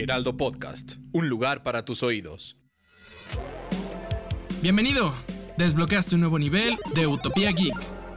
Heraldo Podcast, un lugar para tus oídos. Bienvenido. Desbloqueaste un nuevo nivel de Utopía Geek.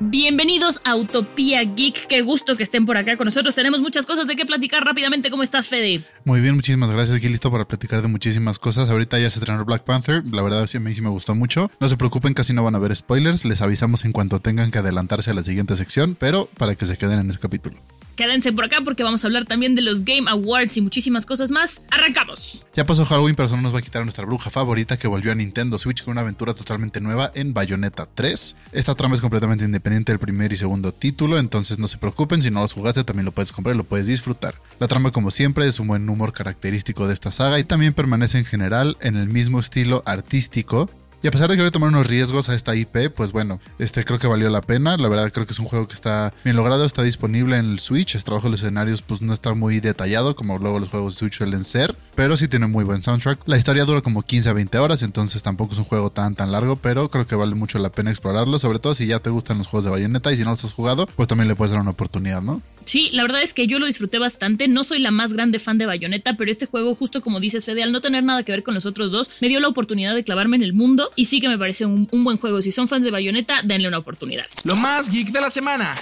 Bienvenidos a Utopía Geek, qué gusto que estén por acá con nosotros. Tenemos muchas cosas de qué platicar rápidamente. ¿Cómo estás, Fede? Muy bien, muchísimas gracias. Aquí listo para platicar de muchísimas cosas. Ahorita ya se estrenó Black Panther. La verdad, sí, a mí sí me gustó mucho. No se preocupen, casi no van a ver spoilers. Les avisamos en cuanto tengan que adelantarse a la siguiente sección, pero para que se queden en ese capítulo. Quédense por acá porque vamos a hablar también de los Game Awards y muchísimas cosas más. ¡Arrancamos! Ya pasó Halloween, pero eso no nos va a quitar a nuestra bruja favorita que volvió a Nintendo Switch con una aventura totalmente nueva en Bayonetta 3. Esta trama es completamente independiente del primer y segundo título, entonces no se preocupen, si no los jugaste también lo puedes comprar y lo puedes disfrutar. La trama, como siempre, es un buen humor característico de esta saga y también permanece en general en el mismo estilo artístico y a pesar de que voy a tomar unos riesgos a esta IP, pues bueno, este creo que valió la pena. La verdad creo que es un juego que está bien logrado, está disponible en el Switch. El trabajo de los escenarios pues no está muy detallado como luego los juegos de Switch suelen ser, pero sí tiene muy buen soundtrack. La historia dura como 15 a 20 horas, entonces tampoco es un juego tan tan largo, pero creo que vale mucho la pena explorarlo, sobre todo si ya te gustan los juegos de Bayonetta y si no los has jugado, pues también le puedes dar una oportunidad, ¿no? Sí, la verdad es que yo lo disfruté bastante. No soy la más grande fan de Bayonetta, pero este juego, justo como dices, Fede, al no tener nada que ver con los otros dos, me dio la oportunidad de clavarme en el mundo y sí que me parece un, buen juego. Si son fans de Bayonetta, denle una oportunidad. Lo más geek de la semana.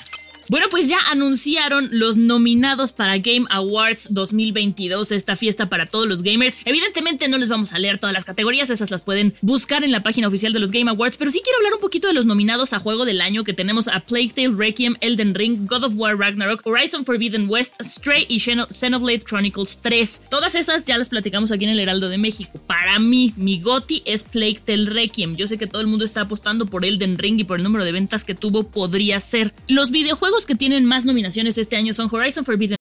Bueno, pues ya anunciaron los nominados para Game Awards 2022, esta fiesta para todos los gamers. Evidentemente no les vamos a leer todas las categorías, esas las pueden buscar en la página oficial de los Game Awards, pero sí quiero hablar un poquito de los nominados a juego del año que tenemos a Plague Tale, Requiem, Elden Ring, God of War Ragnarok, Horizon Forbidden West, Stray y Xenoblade Chronicles 3. Todas esas ya las platicamos aquí en el Heraldo de México. Para mí, mi goti es Plague Tale Requiem. Yo sé que todo el mundo está apostando por Elden Ring y por el número de ventas que tuvo podría ser. Los videojuegos que tienen más nominaciones este año son Horizon Forbidden.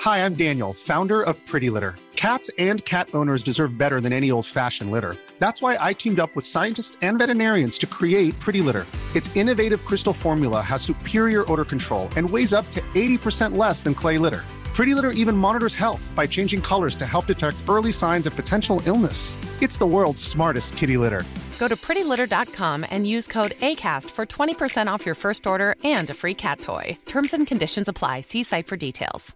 Hi, I'm Daniel, founder of Pretty Litter. Cats and cat owners deserve better than any old-fashioned litter. That's why I teamed up with scientists and veterinarians to create Pretty Litter. Its innovative crystal formula has superior odor control and weighs up to 80% less than clay litter. Pretty Litter even monitors health by changing colors to help detect early signs of potential illness. It's the world's smartest kitty litter. Go to prettylitter.com and use code ACAST for 20% off your first order and a free cat toy. Terms and conditions apply. See site for details.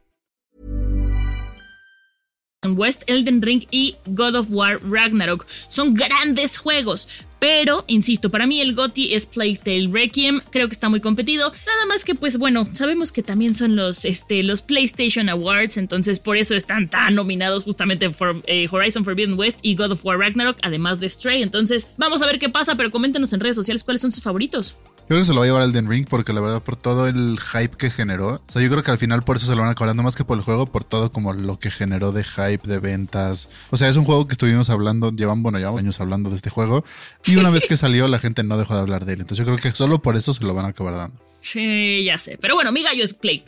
West, Elden Ring y God of War Ragnarok. Son grandes juegos. Pero, insisto, para mí el GOTY es Plague Requiem. Creo que está muy competido. Nada más que, pues bueno, sabemos que también son los, este, los PlayStation Awards. Entonces, por eso están tan nominados justamente por eh, Horizon Forbidden West y God of War Ragnarok, además de Stray. Entonces, vamos a ver qué pasa. Pero coméntenos en redes sociales cuáles son sus favoritos. Yo creo que se lo va a llevar Elden Ring porque la verdad por todo el hype que generó. O sea, yo creo que al final por eso se lo van a acabar más que por el juego, por todo como lo que generó de hype, de ventas. O sea, es un juego que estuvimos hablando, llevan, bueno, llevamos años hablando de este juego. Y una vez que salió la gente no dejó de hablar de él. Entonces yo creo que solo por eso se lo van a acabar dando. Sí, ya sé. Pero bueno, mi gallo es Plague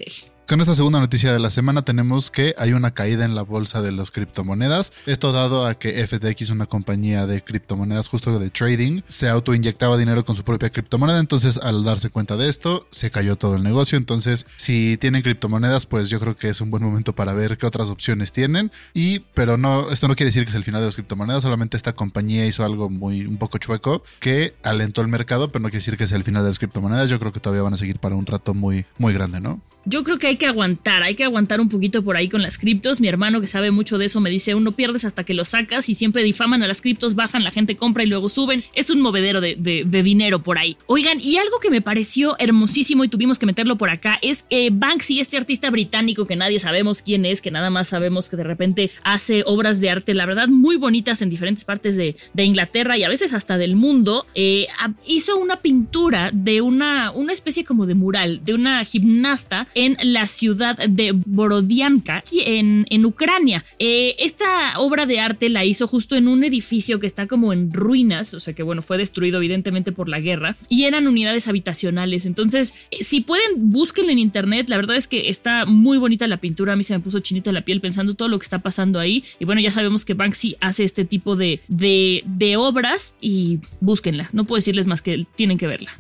con esta segunda noticia de la semana tenemos que hay una caída en la bolsa de las criptomonedas. Esto dado a que FTX, una compañía de criptomonedas justo de trading, se autoinyectaba dinero con su propia criptomoneda. Entonces, al darse cuenta de esto, se cayó todo el negocio. Entonces, si tienen criptomonedas, pues yo creo que es un buen momento para ver qué otras opciones tienen. Y, pero no, esto no quiere decir que es el final de las criptomonedas. Solamente esta compañía hizo algo muy, un poco chueco que alentó el mercado, pero no quiere decir que sea el final de las criptomonedas. Yo creo que todavía van a seguir para un rato muy, muy grande, ¿no? Yo creo que hay que aguantar, hay que aguantar un poquito por ahí con las criptos. Mi hermano que sabe mucho de eso me dice, uno pierdes hasta que lo sacas y siempre difaman a las criptos, bajan, la gente compra y luego suben. Es un movedero de, dinero por ahí. Oigan, y algo que me pareció hermosísimo y tuvimos que meterlo por acá es eh, Banksy, este artista británico que nadie sabemos quién es, que nada más sabemos que de repente hace obras de arte, la verdad, muy bonitas en diferentes partes de, Inglaterra y a veces hasta del mundo. Eh, hizo una pintura de una, una especie como de mural, de una gimnasta en la ciudad de Borodianka, en, en Ucrania. Eh, esta obra de arte la hizo justo en un edificio que está como en ruinas, o sea que bueno, fue destruido evidentemente por la guerra, y eran unidades habitacionales. Entonces, eh, si pueden, búsquenlo en internet, la verdad es que está muy bonita la pintura, a mí se me puso chinita la piel pensando todo lo que está pasando ahí, y bueno, ya sabemos que Banksy hace este tipo de, de, de obras y búsquenla, no puedo decirles más que tienen que verla.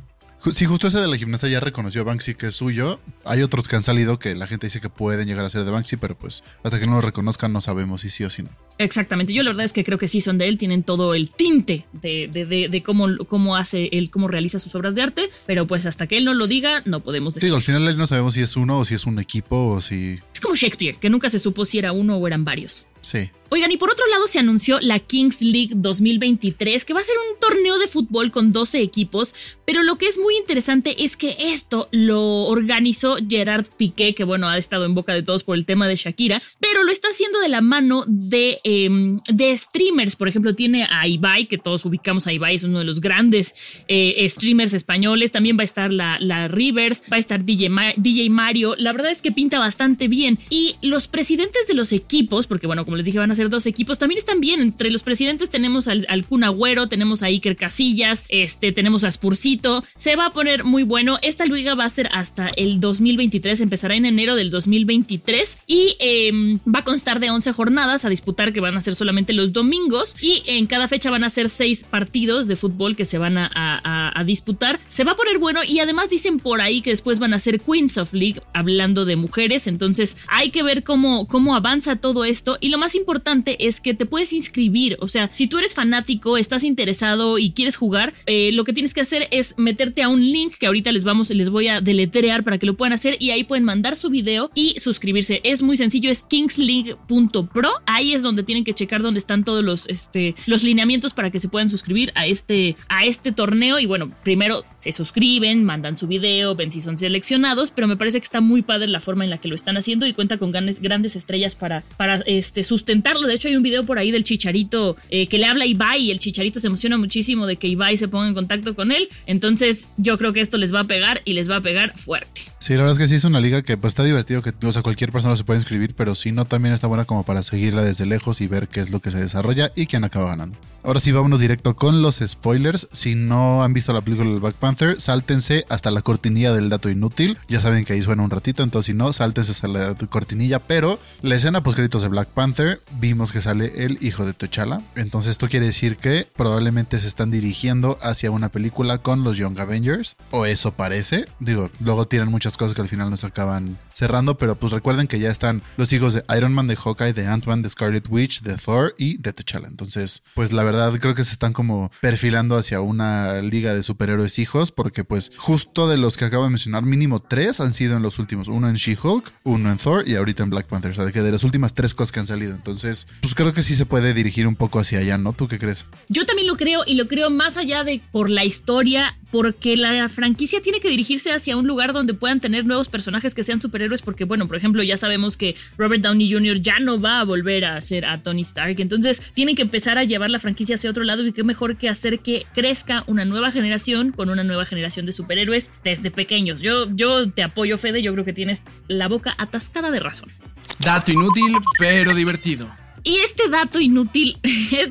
Sí, justo ese de la gimnasta ya reconoció a Banksy que es suyo. Hay otros que han salido que la gente dice que pueden llegar a ser de Banksy, pero pues hasta que no lo reconozcan no sabemos si sí o si no. Exactamente, yo la verdad es que creo que sí son de él, tienen todo el tinte de, de, de, de cómo, cómo hace él, cómo realiza sus obras de arte, pero pues hasta que él no lo diga, no podemos decir. Digo, al final no sabemos si es uno o si es un equipo o si... Es como Shakespeare, que nunca se supo si era uno o eran varios. Sí. Oigan, y por otro lado se anunció la Kings League 2023, que va a ser un torneo de fútbol con 12 equipos, pero lo que es muy interesante es que esto lo organizó Gerard Piqué, que bueno, ha estado en boca de todos por el tema de Shakira, pero lo está haciendo de la mano de, eh, de streamers. Por ejemplo, tiene a Ibai, que todos ubicamos a Ibai, es uno de los grandes eh, streamers españoles. También va a estar la, la Rivers, va a estar DJ, DJ Mario. La verdad es que pinta bastante bien. Y los presidentes de los equipos, porque bueno, como les dije, van a ser dos equipos, también están bien. Entre los presidentes tenemos al, al Kun Agüero, tenemos a Iker Casillas, este, tenemos a Spursito. Se va a poner muy bueno. Esta liga va a ser hasta el 2023, empezará en enero del 2023 y eh, va a constar de 11 jornadas a disputar que van a ser solamente los domingos y en cada fecha van a ser 6 partidos de fútbol que se van a, disputar. Se va a poner bueno y además dicen por ahí que después van a ser Queens of League hablando de mujeres, entonces hay que ver cómo, cómo avanza todo esto y lo más importante es que te puedes inscribir, o sea, si tú eres fanático, estás interesado y quieres jugar, eh, lo que tienes que hacer es meterte a un link que ahorita les vamos, les voy a deletrear para que lo puedan hacer y ahí pueden mandar su video y suscribirse. Es muy sencillo, es kingsleague.pro. Ahí es donde tienen que checar dónde están todos los, este, los lineamientos para que se puedan suscribir a este, a este torneo. Y bueno, primero se suscriben, mandan su video, ven si son seleccionados, pero me parece que está muy padre la forma en la que lo están haciendo y cuenta con grandes, grandes estrellas para, para este, sustentarlo. De hecho, hay un video por ahí del Chicharito eh, que le habla a Ibai y el Chicharito se emociona muchísimo de que Ibai se ponga en contacto con él. Entonces, yo creo que esto les va a pegar y les va a pegar fuerte. Sí, la verdad es que sí es una liga que pues está divertido, que o sea, cualquier persona se puede inscribir, pero si no, también está buena como para seguirla desde lejos y ver qué es lo que se desarrolla y quién acaba ganando. Ahora sí, vámonos directo con los spoilers. Si no han visto la película del Black Panther, sáltense hasta la cortinilla del dato inútil. Ya saben que ahí suena un ratito, entonces si no, sáltense hasta la cortinilla. Pero la escena post créditos de Black Panther, vimos que sale el hijo de T'Challa. Entonces esto quiere decir que probablemente se están dirigiendo hacia una película con los Young Avengers. O eso parece. Digo, luego tienen muchas cosas que al final nos acaban cerrando, pero pues recuerden que ya están los hijos de Iron Man, de Hawkeye, de Ant-Man, de Scarlet Witch, de Thor y de T'Challa. Entonces, pues la verdad creo que se están como perfilando hacia una liga de superhéroes hijos, porque pues justo de los que acabo de mencionar, mínimo tres han sido en los últimos. Uno en She-Hulk, uno en Thor y ahorita en Black Panther. O sea, de de las últimas tres cosas que han salido. Entonces, pues creo que sí se puede dirigir un poco hacia allá, ¿no? ¿Tú qué crees? Yo también lo creo y lo creo más allá de por la historia, porque la franquicia tiene que dirigirse hacia un lugar donde puedan tener nuevos personajes que sean superhéroes, porque bueno, por ejemplo, ya sabemos que Robert Downey Jr. ya no va a volver a ser a Tony Stark, entonces tienen que empezar a llevar la franquicia hacia otro lado y qué mejor que hacer que crezca una nueva generación con una nueva generación de superhéroes desde pequeños. Yo, yo te apoyo, Fede, yo creo que tienes la boca atascada de razón. Dato inútil, pero divertido. Y este dato inútil es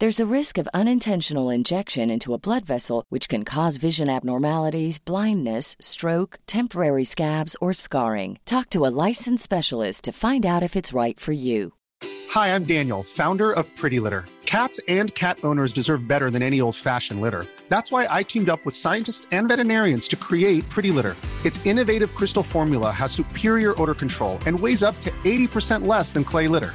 There's a risk of unintentional injection into a blood vessel, which can cause vision abnormalities, blindness, stroke, temporary scabs, or scarring. Talk to a licensed specialist to find out if it's right for you. Hi, I'm Daniel, founder of Pretty Litter. Cats and cat owners deserve better than any old fashioned litter. That's why I teamed up with scientists and veterinarians to create Pretty Litter. Its innovative crystal formula has superior odor control and weighs up to 80% less than clay litter.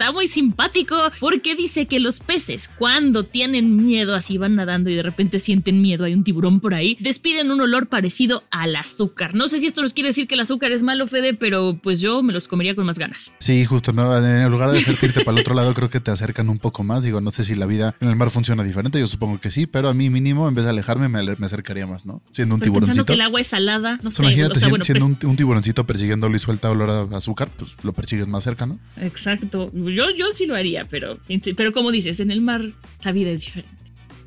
Está muy simpático porque dice que los peces cuando tienen miedo así van nadando y de repente sienten miedo, hay un tiburón por ahí, despiden un olor parecido al azúcar. No sé si esto nos quiere decir que el azúcar es malo, Fede, pero pues yo me los comería con más ganas. Sí, justo, ¿no? En lugar de irte para el otro lado, creo que te acercan un poco más. Digo, no sé si la vida en el mar funciona diferente, yo supongo que sí, pero a mí mínimo, en vez de alejarme, me, me acercaría más, ¿no? Siendo un Pero tiburoncito. Pensando que el agua es salada, no sé. Imagínate o sea, bueno, siendo pues- un, un tiburoncito persiguiéndolo y suelta olor a azúcar, pues lo persigues más cerca, ¿no? Exacto. Yo, yo sí lo haría, pero, pero como dices, en el mar la vida es diferente.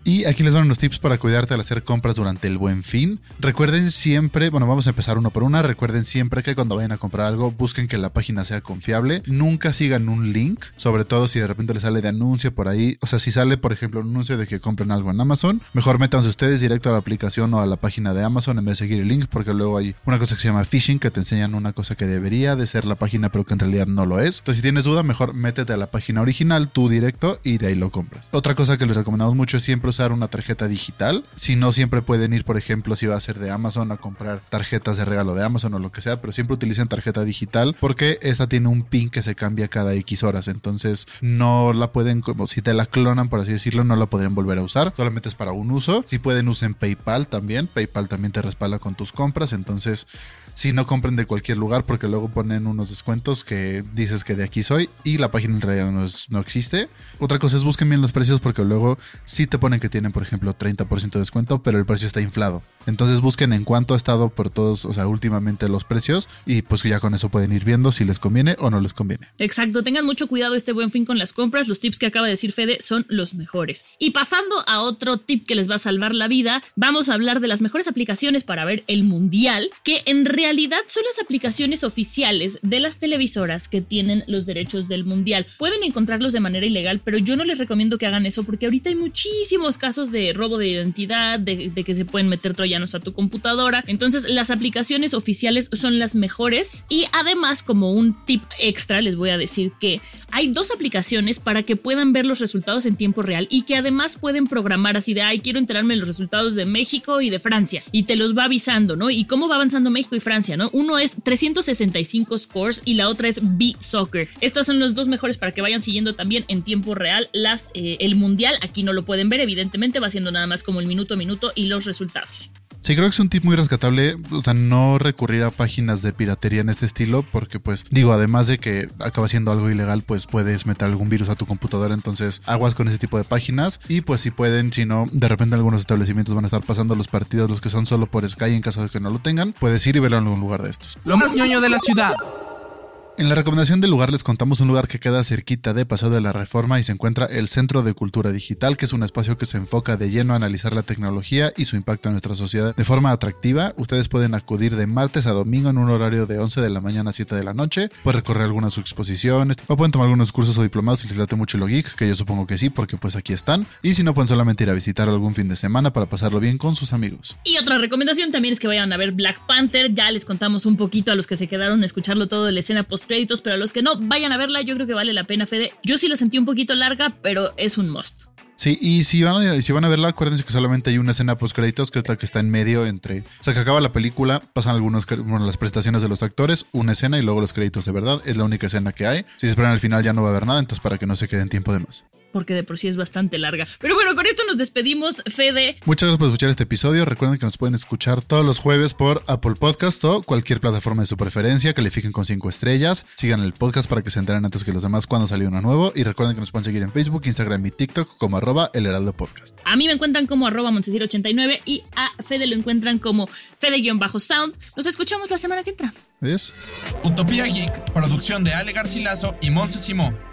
Y aquí les van unos tips para cuidarte al hacer compras durante el buen fin. Recuerden siempre, bueno, vamos a empezar uno por una. Recuerden siempre que cuando vayan a comprar algo, busquen que la página sea confiable. Nunca sigan un link, sobre todo si de repente les sale de anuncio por ahí. O sea, si sale, por ejemplo, un anuncio de que compren algo en Amazon, mejor métanse ustedes directo a la aplicación o a la página de Amazon en vez de seguir el link, porque luego hay una cosa que se llama phishing, que te enseñan una cosa que debería de ser la página, pero que en realidad no lo es. Entonces, si tienes duda, mejor métete a la página original, tú directo, y de ahí lo compras. Otra cosa que les recomendamos mucho es siempre usar una tarjeta digital. Si no, siempre pueden ir, por ejemplo, si va a ser de Amazon, a comprar tarjetas de regalo de Amazon o lo que sea, pero siempre utilicen tarjeta digital porque esta tiene un pin que se cambia cada X horas. Entonces, no la pueden, como si te la clonan, por así decirlo, no la podrían volver a usar. Solamente es para un uso. Si pueden, usen PayPal también. PayPal también te respalda con tus compras. Entonces, si no compren de cualquier lugar porque luego ponen unos descuentos que dices que de aquí soy y la página en realidad no, no existe. Otra cosa es busquen bien los precios porque luego sí te ponen que tienen, por ejemplo, 30% de descuento, pero el precio está inflado. Entonces busquen en cuánto ha estado por todos, o sea, últimamente los precios y pues ya con eso pueden ir viendo si les conviene o no les conviene. Exacto, tengan mucho cuidado este buen fin con las compras. Los tips que acaba de decir Fede son los mejores. Y pasando a otro tip que les va a salvar la vida, vamos a hablar de las mejores aplicaciones para ver el mundial, que en realidad son las aplicaciones oficiales de las televisoras que tienen los derechos del mundial. Pueden encontrarlos de manera ilegal, pero yo no les recomiendo que hagan eso porque ahorita hay muchísimos casos de robo de identidad, de, que se pueden meter troyanos a tu computadora. Entonces, las aplicaciones oficiales son las mejores y además, como un tip extra, les voy a decir que hay dos aplicaciones para que puedan ver los resultados en tiempo real y que además pueden programar así de, ay, quiero enterarme de los resultados de México y de Francia y te los va avisando, ¿no? Y cómo va avanzando México y Francia, ¿no? Uno es 365 scores y la otra es B-Soccer. Estos son los dos mejores para que vayan siguiendo también en tiempo real las, eh, el mundial. Aquí no lo pueden ver, evidentemente va siendo nada más como el minuto a minuto y los resultados. Sí, creo que es un tip muy rescatable, o sea, no recurrir a páginas de piratería en este estilo, porque pues digo, además de que acaba siendo algo ilegal, pues puedes meter algún virus a tu computadora, entonces aguas con ese tipo de páginas y pues si pueden, si no, de repente algunos establecimientos van a estar pasando los partidos, los que son solo por Sky en caso de que no lo tengan, puedes ir y verlo en algún lugar de estos. Lo más ñoño de la ciudad. En la recomendación del lugar les contamos un lugar que queda cerquita de Paseo de la Reforma y se encuentra el Centro de Cultura Digital, que es un espacio que se enfoca de lleno a analizar la tecnología y su impacto en nuestra sociedad de forma atractiva. Ustedes pueden acudir de martes a domingo en un horario de 11 de la mañana a 7 de la noche, pueden recorrer algunas exposiciones o pueden tomar algunos cursos o diplomados si les late mucho lo geek, que yo supongo que sí, porque pues aquí están. Y si no, pueden solamente ir a visitar algún fin de semana para pasarlo bien con sus amigos. Y otra recomendación también es que vayan a ver Black Panther. Ya les contamos un poquito a los que se quedaron a escucharlo todo de la escena post créditos, pero a los que no, vayan a verla. Yo creo que vale la pena, Fede. Yo sí la sentí un poquito larga, pero es un must. Sí, y si van, a, si van a verla, acuérdense que solamente hay una escena post créditos, que es la que está en medio entre. O sea, que acaba la película, pasan algunos, cre- bueno, las presentaciones de los actores, una escena y luego los créditos de verdad. Es la única escena que hay. Si se esperan al final ya no va a haber nada, entonces para que no se queden tiempo de más. Porque de por sí es bastante larga. Pero bueno, con esto nos despedimos, Fede. Muchas gracias por escuchar este episodio. Recuerden que nos pueden escuchar todos los jueves por Apple Podcast o cualquier plataforma de su preferencia. Califiquen con 5 estrellas. Sigan el podcast para que se enteren antes que los demás cuando salió uno nuevo. Y recuerden que nos pueden seguir en Facebook, Instagram y TikTok como arroba el heraldo podcast. A mí me encuentran como arroba Montesir89 y a Fede lo encuentran como Fede-Sound. Nos escuchamos la semana que entra. Adiós. Utopía Geek, producción de Ale Garcilaso y Monse Simó.